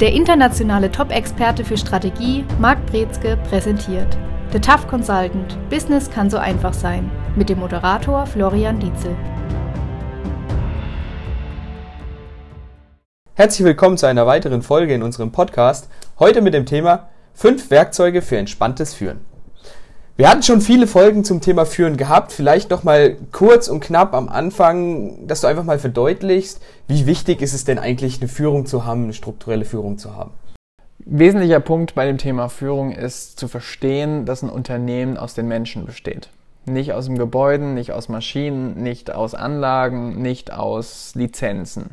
Der internationale Top-Experte für Strategie, Marc Brezke, präsentiert The Tough Consultant – Business kann so einfach sein mit dem Moderator Florian Dietzel. Herzlich willkommen zu einer weiteren Folge in unserem Podcast. Heute mit dem Thema 5 Werkzeuge für entspanntes Führen. Wir hatten schon viele Folgen zum Thema Führen gehabt. Vielleicht noch mal kurz und knapp am Anfang, dass du einfach mal verdeutlichst, wie wichtig ist es denn eigentlich, eine Führung zu haben, eine strukturelle Führung zu haben. Wesentlicher Punkt bei dem Thema Führung ist zu verstehen, dass ein Unternehmen aus den Menschen besteht. Nicht aus dem Gebäuden, nicht aus Maschinen, nicht aus Anlagen, nicht aus Lizenzen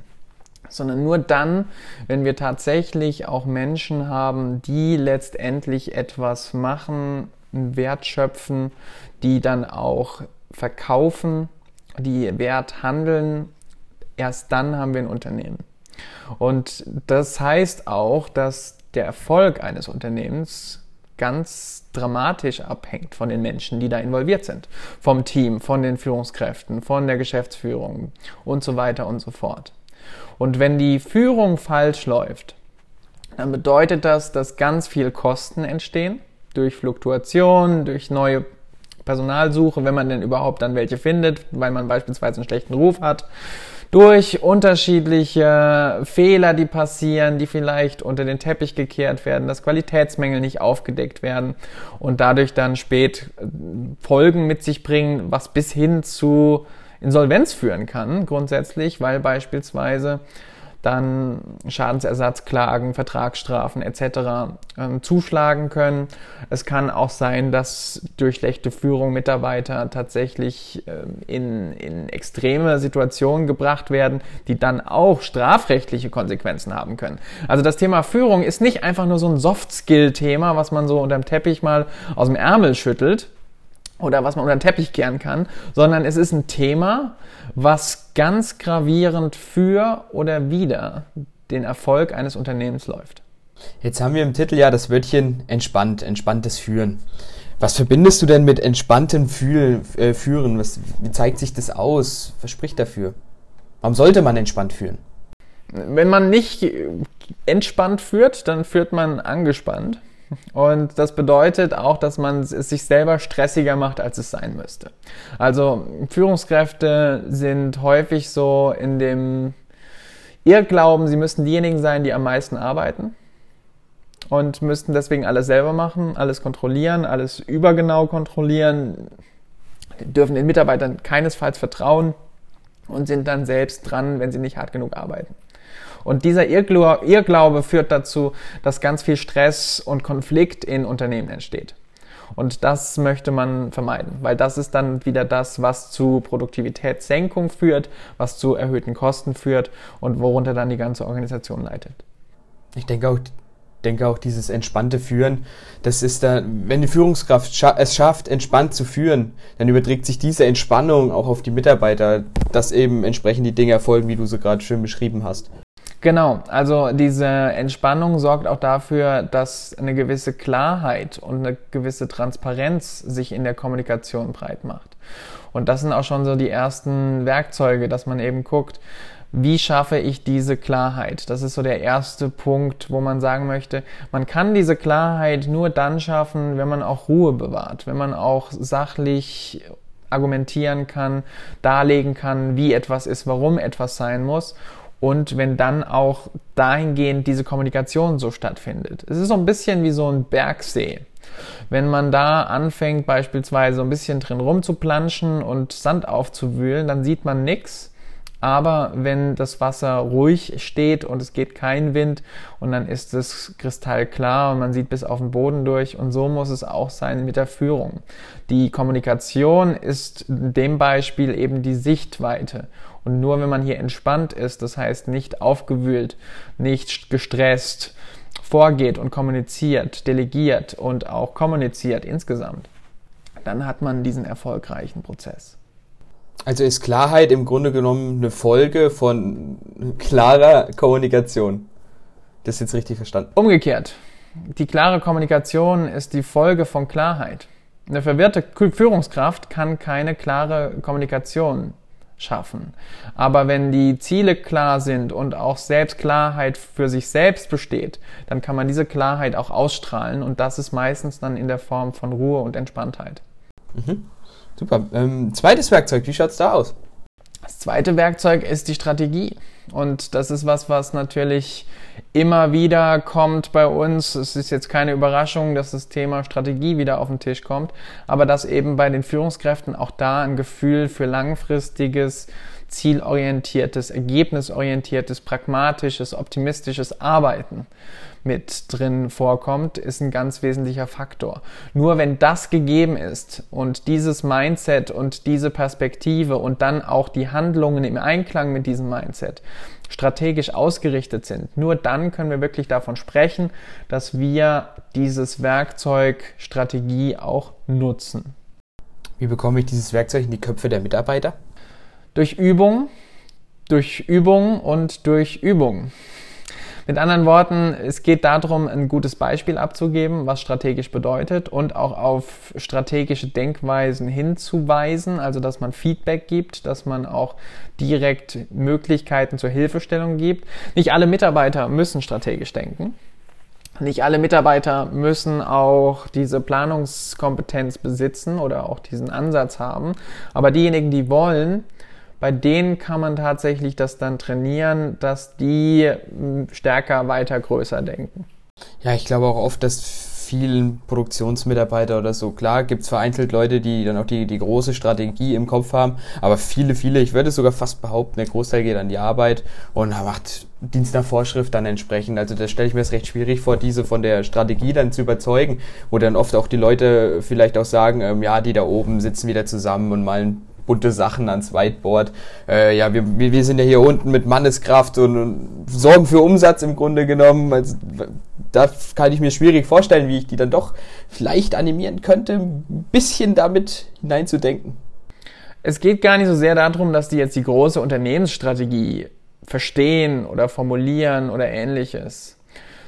sondern nur dann, wenn wir tatsächlich auch Menschen haben, die letztendlich etwas machen, Wert schöpfen, die dann auch verkaufen, die Wert handeln, erst dann haben wir ein Unternehmen. Und das heißt auch, dass der Erfolg eines Unternehmens ganz dramatisch abhängt von den Menschen, die da involviert sind. Vom Team, von den Führungskräften, von der Geschäftsführung und so weiter und so fort. Und wenn die Führung falsch läuft, dann bedeutet das, dass ganz viel Kosten entstehen durch Fluktuation, durch neue Personalsuche, wenn man denn überhaupt dann welche findet, weil man beispielsweise einen schlechten Ruf hat, durch unterschiedliche Fehler, die passieren, die vielleicht unter den Teppich gekehrt werden, dass Qualitätsmängel nicht aufgedeckt werden und dadurch dann spät äh, Folgen mit sich bringen, was bis hin zu Insolvenz führen kann, grundsätzlich, weil beispielsweise dann Schadensersatzklagen, Vertragsstrafen etc. Ähm, zuschlagen können. Es kann auch sein, dass durch schlechte Führung Mitarbeiter tatsächlich ähm, in, in extreme Situationen gebracht werden, die dann auch strafrechtliche Konsequenzen haben können. Also das Thema Führung ist nicht einfach nur so ein Soft-Skill-Thema, was man so unterm Teppich mal aus dem Ärmel schüttelt, oder was man unter den Teppich kehren kann, sondern es ist ein Thema, was ganz gravierend für oder wider den Erfolg eines Unternehmens läuft. Jetzt haben wir im Titel ja das Wörtchen entspannt, entspanntes Führen. Was verbindest du denn mit entspanntem Fühl, äh, Führen? Was, wie zeigt sich das aus? Was spricht dafür? Warum sollte man entspannt führen? Wenn man nicht entspannt führt, dann führt man angespannt. Und das bedeutet auch, dass man es sich selber stressiger macht, als es sein müsste. Also Führungskräfte sind häufig so in dem Irrglauben, sie müssten diejenigen sein, die am meisten arbeiten und müssten deswegen alles selber machen, alles kontrollieren, alles übergenau kontrollieren, dürfen den Mitarbeitern keinesfalls vertrauen und sind dann selbst dran, wenn sie nicht hart genug arbeiten. Und dieser Irrglaube führt dazu, dass ganz viel Stress und Konflikt in Unternehmen entsteht. Und das möchte man vermeiden, weil das ist dann wieder das, was zu Produktivitätssenkung führt, was zu erhöhten Kosten führt und worunter dann die ganze Organisation leidet. Ich denke auch, denke auch dieses entspannte Führen, das ist da, wenn die Führungskraft es schafft, entspannt zu führen, dann überträgt sich diese Entspannung auch auf die Mitarbeiter, dass eben entsprechend die Dinge erfolgen, wie du sie gerade schön beschrieben hast. Genau, also diese Entspannung sorgt auch dafür, dass eine gewisse Klarheit und eine gewisse Transparenz sich in der Kommunikation breit macht. Und das sind auch schon so die ersten Werkzeuge, dass man eben guckt, wie schaffe ich diese Klarheit? Das ist so der erste Punkt, wo man sagen möchte, man kann diese Klarheit nur dann schaffen, wenn man auch Ruhe bewahrt, wenn man auch sachlich argumentieren kann, darlegen kann, wie etwas ist, warum etwas sein muss und wenn dann auch dahingehend diese Kommunikation so stattfindet. Es ist so ein bisschen wie so ein Bergsee. Wenn man da anfängt, beispielsweise so ein bisschen drin rumzuplanschen und Sand aufzuwühlen, dann sieht man nichts. Aber wenn das Wasser ruhig steht und es geht kein Wind und dann ist es kristallklar und man sieht bis auf den Boden durch und so muss es auch sein mit der Führung. Die Kommunikation ist in dem Beispiel eben die Sichtweite und nur wenn man hier entspannt ist, das heißt nicht aufgewühlt, nicht gestresst, vorgeht und kommuniziert, delegiert und auch kommuniziert insgesamt, dann hat man diesen erfolgreichen Prozess. Also ist Klarheit im Grunde genommen eine Folge von klarer Kommunikation. Das ist jetzt richtig verstanden. Umgekehrt. Die klare Kommunikation ist die Folge von Klarheit. Eine verwirrte Führungskraft kann keine klare Kommunikation schaffen. Aber wenn die Ziele klar sind und auch Selbstklarheit für sich selbst besteht, dann kann man diese Klarheit auch ausstrahlen und das ist meistens dann in der Form von Ruhe und Entspanntheit. Mhm. Super. Ähm, zweites Werkzeug, wie schaut es da aus? Das zweite Werkzeug ist die Strategie. Und das ist was, was natürlich immer wieder kommt bei uns. Es ist jetzt keine Überraschung, dass das Thema Strategie wieder auf den Tisch kommt, aber dass eben bei den Führungskräften auch da ein Gefühl für langfristiges, zielorientiertes, ergebnisorientiertes, pragmatisches, optimistisches Arbeiten mit drin vorkommt, ist ein ganz wesentlicher Faktor. Nur wenn das gegeben ist und dieses Mindset und diese Perspektive und dann auch die Handlungen im Einklang mit diesem Mindset strategisch ausgerichtet sind, nur dann können wir wirklich davon sprechen, dass wir dieses Werkzeug Strategie auch nutzen. Wie bekomme ich dieses Werkzeug in die Köpfe der Mitarbeiter? Durch Übung, durch Übung und durch Übung. Mit anderen Worten, es geht darum, ein gutes Beispiel abzugeben, was strategisch bedeutet und auch auf strategische Denkweisen hinzuweisen, also dass man Feedback gibt, dass man auch direkt Möglichkeiten zur Hilfestellung gibt. Nicht alle Mitarbeiter müssen strategisch denken. Nicht alle Mitarbeiter müssen auch diese Planungskompetenz besitzen oder auch diesen Ansatz haben. Aber diejenigen, die wollen, bei denen kann man tatsächlich das dann trainieren, dass die hm, stärker, weiter, größer denken. Ja, ich glaube auch oft, dass vielen Produktionsmitarbeiter oder so, klar, gibt es vereinzelt Leute, die dann auch die, die große Strategie im Kopf haben, aber viele, viele, ich würde sogar fast behaupten, der Großteil geht an die Arbeit und macht Dienst nach Vorschrift dann entsprechend. Also da stelle ich mir es recht schwierig vor, diese von der Strategie dann zu überzeugen, wo dann oft auch die Leute vielleicht auch sagen, ähm, ja, die da oben sitzen wieder zusammen und malen bunte Sachen ans Whiteboard. Äh, ja, wir, wir sind ja hier unten mit Manneskraft und, und sorgen für Umsatz im Grunde genommen. Also, da kann ich mir schwierig vorstellen, wie ich die dann doch vielleicht animieren könnte, ein bisschen damit hineinzudenken. Es geht gar nicht so sehr darum, dass die jetzt die große Unternehmensstrategie verstehen oder formulieren oder ähnliches,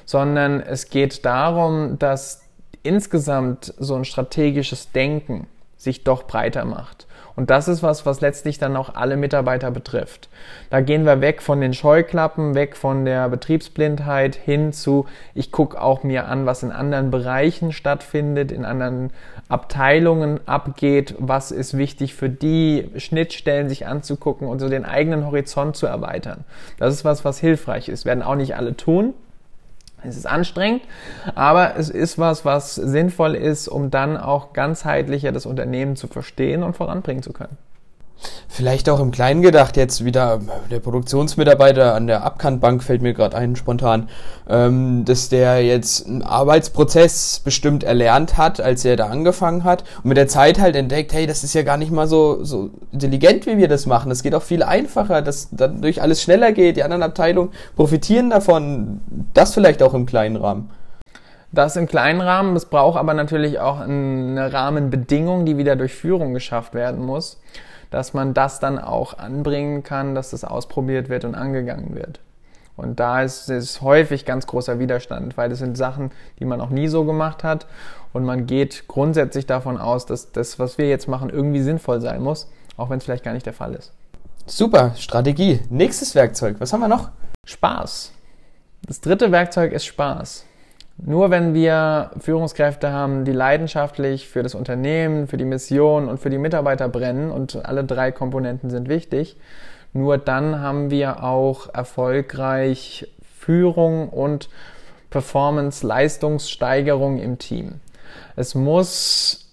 sondern es geht darum, dass insgesamt so ein strategisches Denken sich doch breiter macht. Und das ist was, was letztlich dann auch alle Mitarbeiter betrifft. Da gehen wir weg von den Scheuklappen, weg von der Betriebsblindheit hin zu, ich gucke auch mir an, was in anderen Bereichen stattfindet, in anderen Abteilungen abgeht, was ist wichtig für die, Schnittstellen sich anzugucken und so den eigenen Horizont zu erweitern. Das ist was, was hilfreich ist. Werden auch nicht alle tun, es ist anstrengend, aber es ist was, was sinnvoll ist, um dann auch ganzheitlicher das Unternehmen zu verstehen und voranbringen zu können. Vielleicht auch im Kleinen gedacht, jetzt wieder der Produktionsmitarbeiter an der Abkantbank fällt mir gerade ein, spontan, ähm, dass der jetzt einen Arbeitsprozess bestimmt erlernt hat, als er da angefangen hat und mit der Zeit halt entdeckt, hey, das ist ja gar nicht mal so, so intelligent, wie wir das machen. Das geht auch viel einfacher, dass dadurch alles schneller geht. Die anderen Abteilungen profitieren davon. Das vielleicht auch im kleinen Rahmen. Das im kleinen Rahmen. Es braucht aber natürlich auch eine Rahmenbedingung, die wieder durch Führung geschafft werden muss dass man das dann auch anbringen kann, dass das ausprobiert wird und angegangen wird. Und da ist es häufig ganz großer Widerstand, weil das sind Sachen, die man auch nie so gemacht hat. Und man geht grundsätzlich davon aus, dass das, was wir jetzt machen, irgendwie sinnvoll sein muss, auch wenn es vielleicht gar nicht der Fall ist. Super, Strategie. Nächstes Werkzeug. Was haben wir noch? Spaß. Das dritte Werkzeug ist Spaß. Nur wenn wir Führungskräfte haben, die leidenschaftlich für das Unternehmen, für die Mission und für die Mitarbeiter brennen und alle drei Komponenten sind wichtig, nur dann haben wir auch erfolgreich Führung und Performance, Leistungssteigerung im Team. Es muss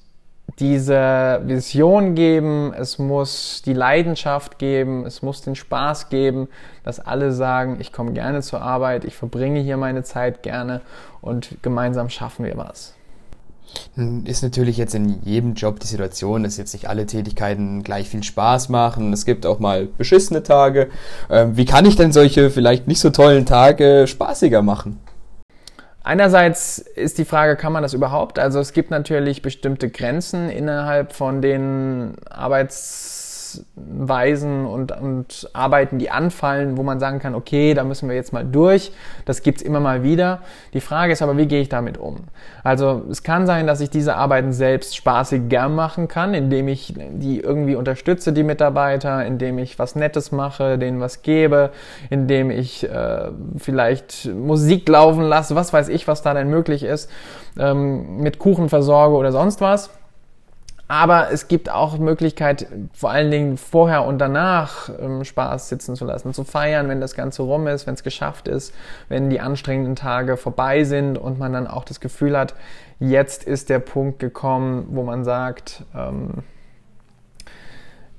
diese Vision geben, es muss die Leidenschaft geben, es muss den Spaß geben, dass alle sagen, ich komme gerne zur Arbeit, ich verbringe hier meine Zeit gerne und gemeinsam schaffen wir was. Ist natürlich jetzt in jedem Job die Situation, dass jetzt nicht alle Tätigkeiten gleich viel Spaß machen. Es gibt auch mal beschissene Tage. Ähm, wie kann ich denn solche vielleicht nicht so tollen Tage spaßiger machen? Einerseits ist die Frage, kann man das überhaupt? Also es gibt natürlich bestimmte Grenzen innerhalb von den Arbeits Verhaltensweisen und, und Arbeiten, die anfallen, wo man sagen kann, okay, da müssen wir jetzt mal durch. Das gibt's immer mal wieder. Die Frage ist aber, wie gehe ich damit um? Also es kann sein, dass ich diese Arbeiten selbst spaßig gern machen kann, indem ich die irgendwie unterstütze, die Mitarbeiter, indem ich was Nettes mache, denen was gebe, indem ich äh, vielleicht Musik laufen lasse, was weiß ich, was da denn möglich ist, ähm, mit Kuchen versorge oder sonst was. Aber es gibt auch Möglichkeit, vor allen Dingen vorher und danach ähm, Spaß sitzen zu lassen, zu feiern, wenn das Ganze rum ist, wenn es geschafft ist, wenn die anstrengenden Tage vorbei sind und man dann auch das Gefühl hat, jetzt ist der Punkt gekommen, wo man sagt, ähm,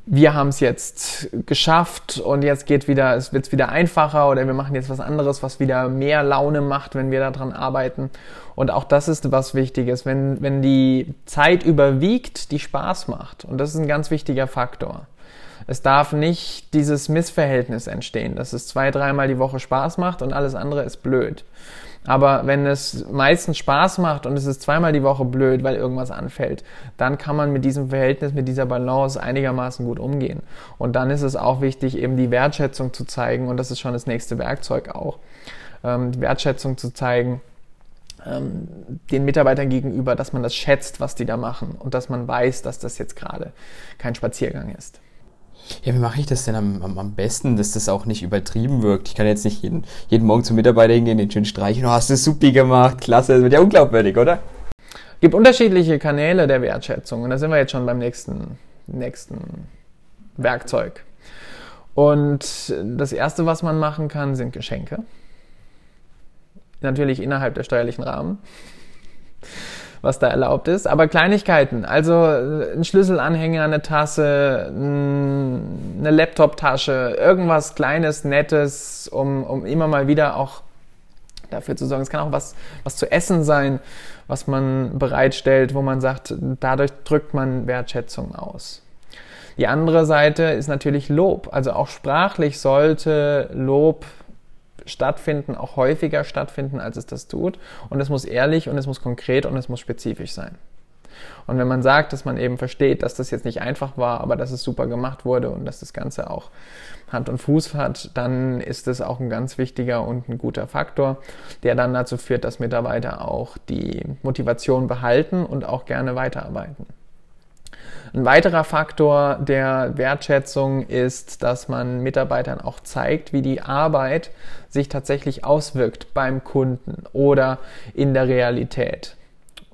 wir haben es jetzt geschafft und jetzt geht wieder, es wird wieder einfacher oder wir machen jetzt was anderes, was wieder mehr Laune macht, wenn wir daran arbeiten. Und auch das ist was Wichtiges, wenn, wenn die Zeit überwiegt, die Spaß macht. Und das ist ein ganz wichtiger Faktor. Es darf nicht dieses Missverhältnis entstehen, dass es zwei, dreimal die Woche Spaß macht und alles andere ist blöd. Aber wenn es meistens Spaß macht und es ist zweimal die Woche blöd, weil irgendwas anfällt, dann kann man mit diesem Verhältnis, mit dieser Balance einigermaßen gut umgehen. Und dann ist es auch wichtig, eben die Wertschätzung zu zeigen. Und das ist schon das nächste Werkzeug auch. Ähm, die Wertschätzung zu zeigen ähm, den Mitarbeitern gegenüber, dass man das schätzt, was die da machen und dass man weiß, dass das jetzt gerade kein Spaziergang ist. Ja, wie mache ich das denn am, am, am, besten, dass das auch nicht übertrieben wirkt? Ich kann jetzt nicht jeden, jeden Morgen zum Mitarbeiter hingehen, den schön streichen, oh, hast du supi gemacht, klasse, das wird ja unglaubwürdig, oder? Es gibt unterschiedliche Kanäle der Wertschätzung und da sind wir jetzt schon beim nächsten, nächsten Werkzeug. Und das erste, was man machen kann, sind Geschenke. Natürlich innerhalb der steuerlichen Rahmen was da erlaubt ist. Aber Kleinigkeiten, also äh, ein Schlüsselanhänger, eine Tasse, eine Laptop-Tasche, irgendwas Kleines, Nettes, um, um immer mal wieder auch dafür zu sorgen. Es kann auch was, was zu essen sein, was man bereitstellt, wo man sagt, dadurch drückt man Wertschätzung aus. Die andere Seite ist natürlich Lob. Also auch sprachlich sollte Lob stattfinden, auch häufiger stattfinden, als es das tut. Und es muss ehrlich und es muss konkret und es muss spezifisch sein. Und wenn man sagt, dass man eben versteht, dass das jetzt nicht einfach war, aber dass es super gemacht wurde und dass das Ganze auch Hand und Fuß hat, dann ist es auch ein ganz wichtiger und ein guter Faktor, der dann dazu führt, dass Mitarbeiter auch die Motivation behalten und auch gerne weiterarbeiten. Ein weiterer Faktor der Wertschätzung ist, dass man Mitarbeitern auch zeigt, wie die Arbeit sich tatsächlich auswirkt beim Kunden oder in der Realität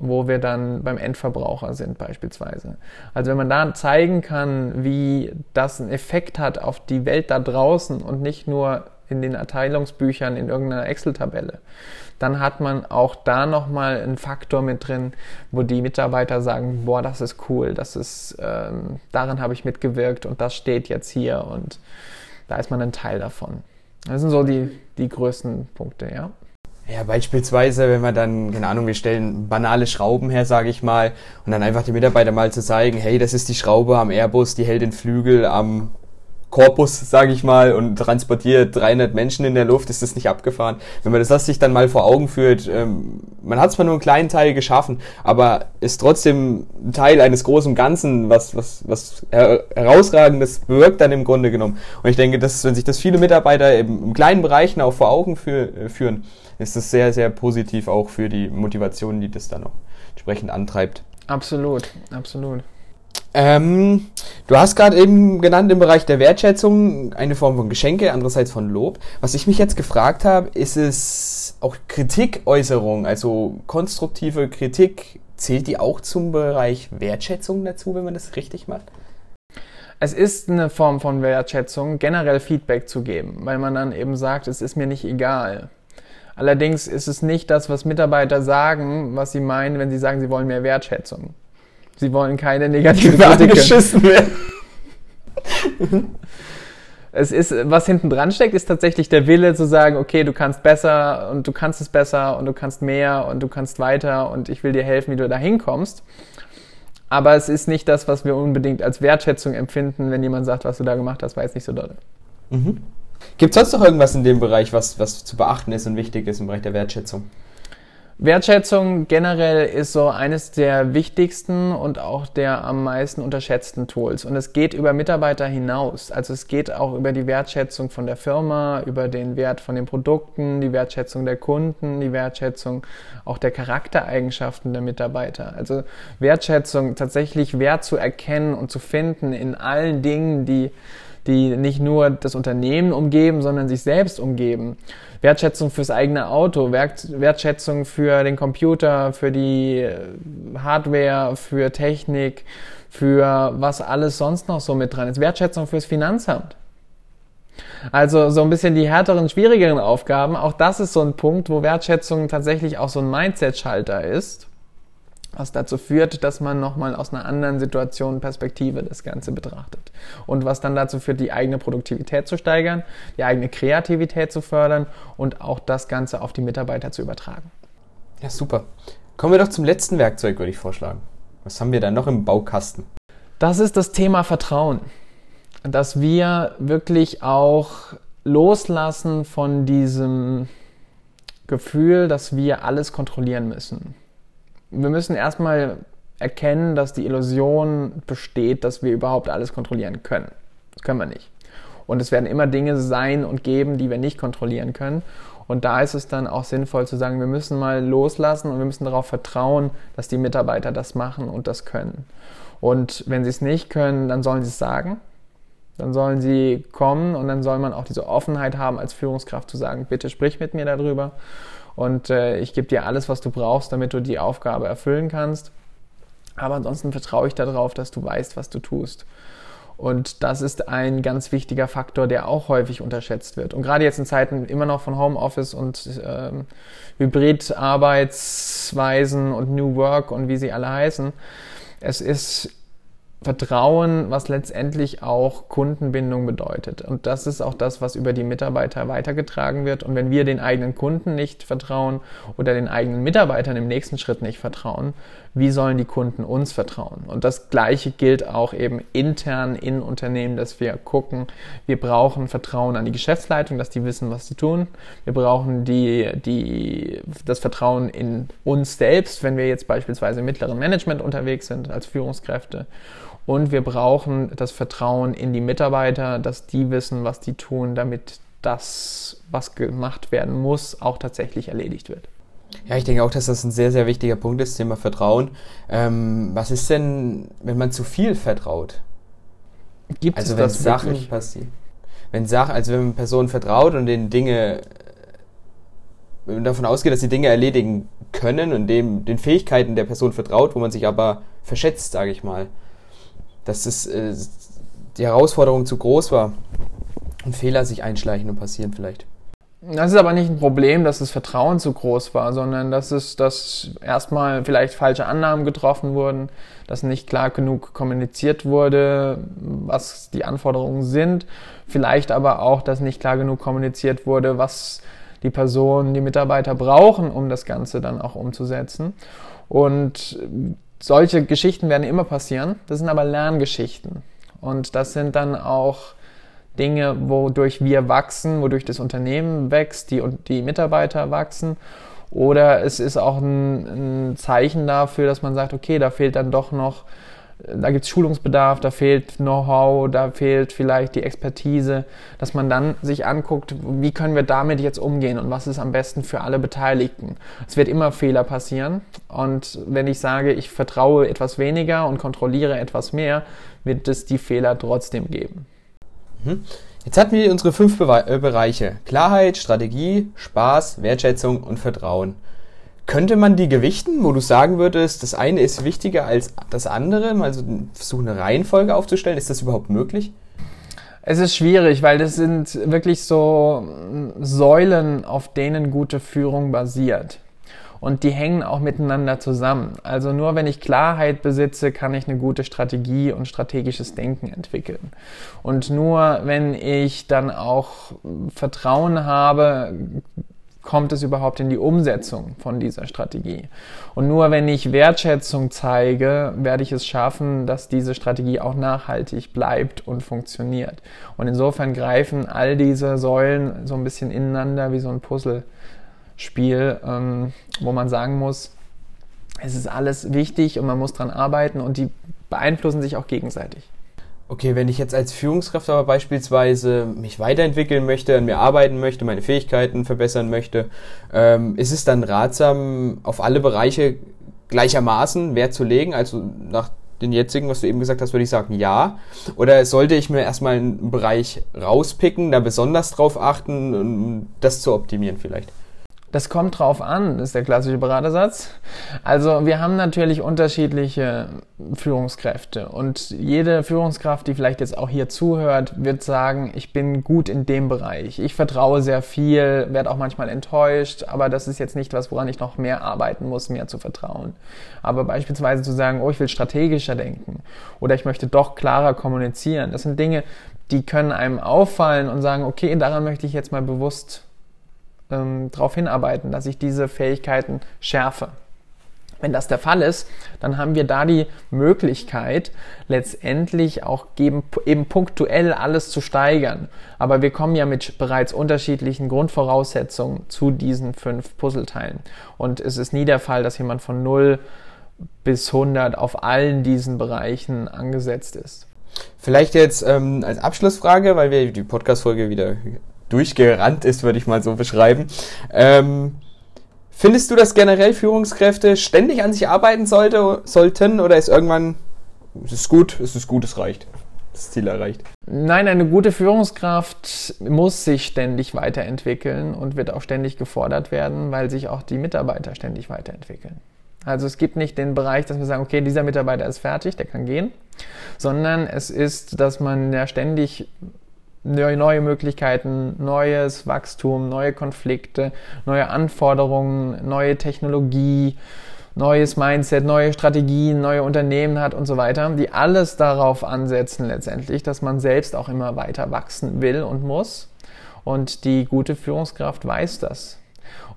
wo wir dann beim Endverbraucher sind beispielsweise. Also wenn man da zeigen kann, wie das einen Effekt hat auf die Welt da draußen und nicht nur in den Erteilungsbüchern in irgendeiner Excel-Tabelle, dann hat man auch da nochmal einen Faktor mit drin, wo die Mitarbeiter sagen, boah, das ist cool, das ist, ähm, daran habe ich mitgewirkt und das steht jetzt hier und da ist man ein Teil davon. Das sind so die, die größten Punkte, ja. Ja, beispielsweise, wenn wir dann, keine Ahnung, wir stellen banale Schrauben her, sage ich mal, und dann einfach die Mitarbeiter mal zu zeigen, hey, das ist die Schraube am Airbus, die hält den Flügel am Korpus, sage ich mal, und transportiert 300 Menschen in der Luft, ist das nicht abgefahren. Wenn man das sich dann mal vor Augen führt, ähm, man hat zwar nur einen kleinen Teil geschaffen, aber ist trotzdem Teil eines großen Ganzen, was, was, was herausragendes bewirkt dann im Grunde genommen. Und ich denke, dass, wenn sich das viele Mitarbeiter im, im kleinen Bereichen auch vor Augen für, äh, führen, ist das sehr, sehr positiv auch für die Motivation, die das dann auch entsprechend antreibt. Absolut, absolut. Ähm, du hast gerade eben genannt im Bereich der Wertschätzung eine Form von Geschenke, andererseits von Lob. Was ich mich jetzt gefragt habe, ist es auch Kritikäußerung, also konstruktive Kritik, zählt die auch zum Bereich Wertschätzung dazu, wenn man das richtig macht? Es ist eine Form von Wertschätzung, generell Feedback zu geben, weil man dann eben sagt, es ist mir nicht egal. Allerdings ist es nicht das, was Mitarbeiter sagen, was sie meinen, wenn sie sagen, sie wollen mehr Wertschätzung. Sie wollen keine negative Kritik. angeschissen werden. es ist, was hinten dran steckt, ist tatsächlich der Wille zu sagen, okay, du kannst besser und du kannst es besser und du kannst mehr und du kannst weiter und ich will dir helfen, wie du da hinkommst. Aber es ist nicht das, was wir unbedingt als Wertschätzung empfinden, wenn jemand sagt, was du da gemacht hast, war jetzt nicht so doll. Mhm. Gibt es sonst noch irgendwas in dem Bereich, was, was zu beachten ist und wichtig ist im Bereich der Wertschätzung? Wertschätzung generell ist so eines der wichtigsten und auch der am meisten unterschätzten Tools. Und es geht über Mitarbeiter hinaus. Also es geht auch über die Wertschätzung von der Firma, über den Wert von den Produkten, die Wertschätzung der Kunden, die Wertschätzung auch der Charaktereigenschaften der Mitarbeiter. Also Wertschätzung tatsächlich Wert zu erkennen und zu finden in allen Dingen, die die nicht nur das Unternehmen umgeben, sondern sich selbst umgeben. Wertschätzung fürs eigene Auto, Wertschätzung für den Computer, für die äh, Hardware, für Technik, für was alles sonst noch so mit dran ist. Wertschätzung fürs Finanzamt. Also so ein bisschen die härteren, schwierigeren Aufgaben. Auch das ist so ein Punkt, wo Wertschätzung tatsächlich auch so ein Mindset-Schalter ist was dazu führt, dass man nochmal aus einer anderen Situation Perspektive das Ganze betrachtet. Und was dann dazu führt, die eigene Produktivität zu steigern, die eigene Kreativität zu fördern und auch das Ganze auf die Mitarbeiter zu übertragen. Ja, super. Kommen wir doch zum letzten Werkzeug, würde ich vorschlagen. Was haben wir da noch im Baukasten? Das ist das Thema Vertrauen. Dass wir wirklich auch loslassen von diesem Gefühl, dass wir alles kontrollieren müssen wir müssen erstmal erkennen, dass die Illusion besteht, dass wir überhaupt alles kontrollieren können. Das können wir nicht. Und es werden immer Dinge sein und geben, die wir nicht kontrollieren können. Und da ist es dann auch sinnvoll zu sagen, wir müssen mal loslassen und wir müssen darauf vertrauen, dass die Mitarbeiter das machen und das können. Und wenn sie es nicht können, dann sollen sie es sagen. Dann sollen sie kommen und dann soll man auch diese Offenheit haben, als Führungskraft zu sagen, bitte sprich mit mir darüber und äh, ich gebe dir alles, was du brauchst, damit du die Aufgabe erfüllen kannst. Aber ansonsten vertraue ich darauf, dass du weißt, was du tust. Und das ist ein ganz wichtiger Faktor, der auch häufig unterschätzt wird. Und gerade jetzt in Zeiten immer noch von Homeoffice und ähm, Hybrid-Arbeitsweisen und New Work und wie sie alle heißen, es ist Vertrauen, was letztendlich auch Kundenbindung bedeutet. Und das ist auch das, was über die Mitarbeiter weitergetragen wird. Und wenn wir den eigenen Kunden nicht vertrauen oder den eigenen Mitarbeitern im nächsten Schritt nicht vertrauen, wie sollen die Kunden uns vertrauen? Und das Gleiche gilt auch eben intern in Unternehmen, dass wir gucken, wir brauchen Vertrauen an die Geschäftsleitung, dass die wissen, was sie tun. Wir brauchen die, die, das Vertrauen in uns selbst, wenn wir jetzt beispielsweise im mittleren Management unterwegs sind als Führungskräfte. Und wir brauchen das Vertrauen in die Mitarbeiter, dass die wissen, was die tun, damit das, was gemacht werden muss, auch tatsächlich erledigt wird. Ja, ich denke auch, dass das ein sehr, sehr wichtiger Punkt ist, Thema Vertrauen. Ähm, was ist denn, wenn man zu viel vertraut? Gibt also es wenn das Sachen wirklich? passieren? Wenn Sachen, also wenn man Personen vertraut und den Dinge, wenn man davon ausgeht, dass sie Dinge erledigen können und dem, den Fähigkeiten der Person vertraut, wo man sich aber verschätzt, sage ich mal, dass es, äh, die Herausforderung zu groß war und Fehler sich einschleichen und passieren vielleicht. Das ist aber nicht ein Problem, dass das Vertrauen zu groß war, sondern dass es, dass erstmal vielleicht falsche Annahmen getroffen wurden, dass nicht klar genug kommuniziert wurde, was die Anforderungen sind, vielleicht aber auch, dass nicht klar genug kommuniziert wurde, was die Personen, die Mitarbeiter brauchen, um das Ganze dann auch umzusetzen. Und solche Geschichten werden immer passieren. Das sind aber Lerngeschichten. Und das sind dann auch Dinge, wodurch wir wachsen, wodurch das Unternehmen wächst, die, die Mitarbeiter wachsen. Oder es ist auch ein, ein Zeichen dafür, dass man sagt, okay, da fehlt dann doch noch da gibt es Schulungsbedarf, da fehlt Know-how, da fehlt vielleicht die Expertise, dass man dann sich anguckt, wie können wir damit jetzt umgehen und was ist am besten für alle Beteiligten. Es wird immer Fehler passieren und wenn ich sage, ich vertraue etwas weniger und kontrolliere etwas mehr, wird es die Fehler trotzdem geben. Mhm. Jetzt hatten wir unsere fünf äh, Bereiche. Klarheit, Strategie, Spaß, Wertschätzung und Vertrauen. Könnte man die gewichten, wo du sagen würdest, das eine ist wichtiger als das andere? Mal so versuchen, eine Reihenfolge aufzustellen. Ist das überhaupt möglich? Es ist schwierig, weil das sind wirklich so Säulen, auf denen gute Führung basiert. Und die hängen auch miteinander zusammen. Also nur wenn ich Klarheit besitze, kann ich eine gute Strategie und strategisches Denken entwickeln. Und nur wenn ich dann auch Vertrauen habe, kommt es überhaupt in die Umsetzung von dieser Strategie. Und nur wenn ich Wertschätzung zeige, werde ich es schaffen, dass diese Strategie auch nachhaltig bleibt und funktioniert. Und insofern greifen all diese Säulen so ein bisschen ineinander wie so ein Puzzlestück Spiel, ähm, wo man sagen muss, es ist alles wichtig und man muss dran arbeiten und die beeinflussen sich auch gegenseitig. Okay, wenn ich jetzt als Führungskraft aber beispielsweise mich weiterentwickeln möchte, an mir arbeiten möchte, meine Fähigkeiten verbessern möchte, ähm, ist es dann ratsam, auf alle Bereiche gleichermaßen Wert zu legen? Also nach den jetzigen, was du eben gesagt hast, würde ich sagen, ja. Oder sollte ich mir erstmal einen Bereich rauspicken, da besonders drauf achten, um das zu optimieren vielleicht? Das kommt drauf an, ist der klassische Beratersatz. Also wir haben natürlich unterschiedliche Führungskräfte und jede Führungskraft, die vielleicht jetzt auch hier zuhört, wird sagen, ich bin gut in dem Bereich. Ich vertraue sehr viel, werde auch manchmal enttäuscht, aber das ist jetzt nicht was, woran ich noch mehr arbeiten muss, mehr zu vertrauen. Aber beispielsweise zu sagen, oh, ich will strategischer denken oder ich möchte doch klarer kommunizieren, das sind Dinge, die können einem auffallen und sagen, okay, daran möchte ich jetzt mal bewusst ähm, darauf hinarbeiten, dass ich diese Fähigkeiten schärfe. Wenn das der Fall ist, dann haben wir da die Möglichkeit, letztendlich auch eben, punktuell alles zu steigern. Aber wir kommen ja mit bereits unterschiedlichen Grundvoraussetzungen zu diesen fünf Puzzleteilen. Und es ist nie der Fall, dass jemand von 0 bis 100 auf allen diesen Bereichen angesetzt ist. Vielleicht jetzt ähm, als Abschlussfrage, weil wir die Podcast-Folge wieder durchgerannt ist, würde ich mal so beschreiben. Ähm, findest du, dass generell Führungskräfte ständig an sich arbeiten sollte, sollten oder ist irgendwann, es ist gut, es ist gut, es reicht? Das Ziel erreicht. Nein, eine gute Führungskraft muss sich ständig weiterentwickeln und wird auch ständig gefordert werden, weil sich auch die Mitarbeiter ständig weiterentwickeln. Also es gibt nicht den Bereich, dass wir sagen, okay, dieser Mitarbeiter ist fertig, der kann gehen, sondern es ist, dass man ja ständig neue Möglichkeiten, neues Wachstum, neue Konflikte, neue Anforderungen, neue Technologie, neues Mindset, neue Strategien, neue Unternehmen hat und so weiter, die alles darauf ansetzen letztendlich, dass man selbst auch immer weiter wachsen will und muss. Und die gute Führungskraft weiß das.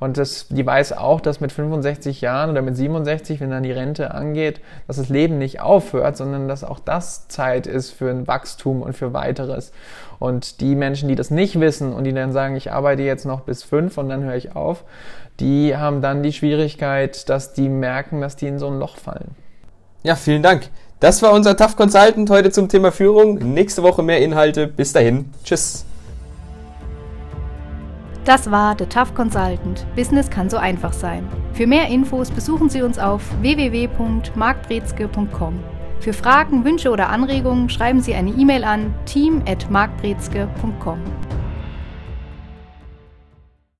Und das, die weiß auch, dass mit 65 Jahren oder mit 67, wenn dann die Rente angeht, dass das Leben nicht aufhört, sondern dass auch das Zeit ist für ein Wachstum und für weiteres. Und die Menschen, die das nicht wissen und die dann sagen, ich arbeite jetzt noch bis fünf und dann höre ich auf, die haben dann die Schwierigkeit, dass die merken, dass die in so ein Loch fallen. Ja, vielen Dank. Das war unser Tough Consultant heute zum Thema Führung. Nächste Woche mehr Inhalte. Bis dahin. Tschüss. Das war The Tough Consultant. Business kann so einfach sein. Für mehr Infos besuchen Sie uns auf www.markbrezke.com. Für Fragen, Wünsche oder Anregungen schreiben Sie eine E-Mail an team@markbrezke.com.